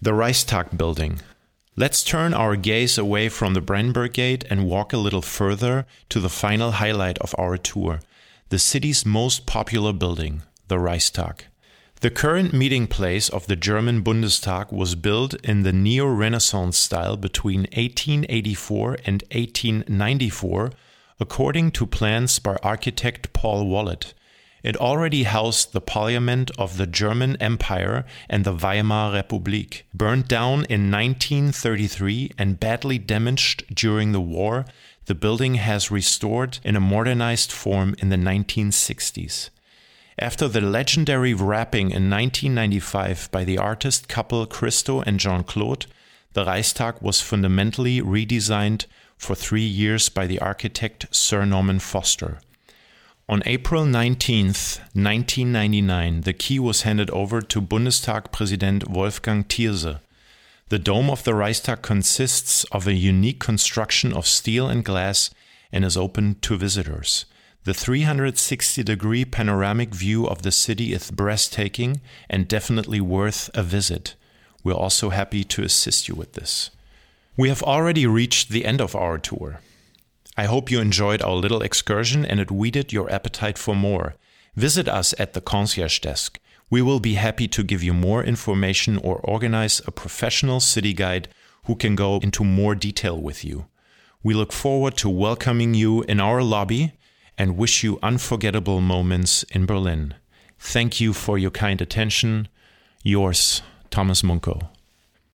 The Reichstag building. Let's turn our gaze away from the Brandenburg Gate and walk a little further to the final highlight of our tour the city's most popular building, the Reichstag. The current meeting place of the German Bundestag was built in the neo Renaissance style between 1884 and 1894, according to plans by architect Paul Wallot. It already housed the parliament of the German Empire and the Weimar Republic. Burned down in 1933 and badly damaged during the war, the building has restored in a modernized form in the 1960s. After the legendary wrapping in 1995 by the artist couple Christo and Jeanne-Claude, the Reichstag was fundamentally redesigned for three years by the architect Sir Norman Foster. On April 19, 1999, the key was handed over to Bundestag President Wolfgang Thierse. The dome of the Reichstag consists of a unique construction of steel and glass and is open to visitors. The 360 degree panoramic view of the city is breathtaking and definitely worth a visit. We're also happy to assist you with this. We have already reached the end of our tour. I hope you enjoyed our little excursion and it whetted your appetite for more. Visit us at the concierge desk. We will be happy to give you more information or organize a professional city guide who can go into more detail with you. We look forward to welcoming you in our lobby and wish you unforgettable moments in Berlin. Thank you for your kind attention. Yours, Thomas Munko.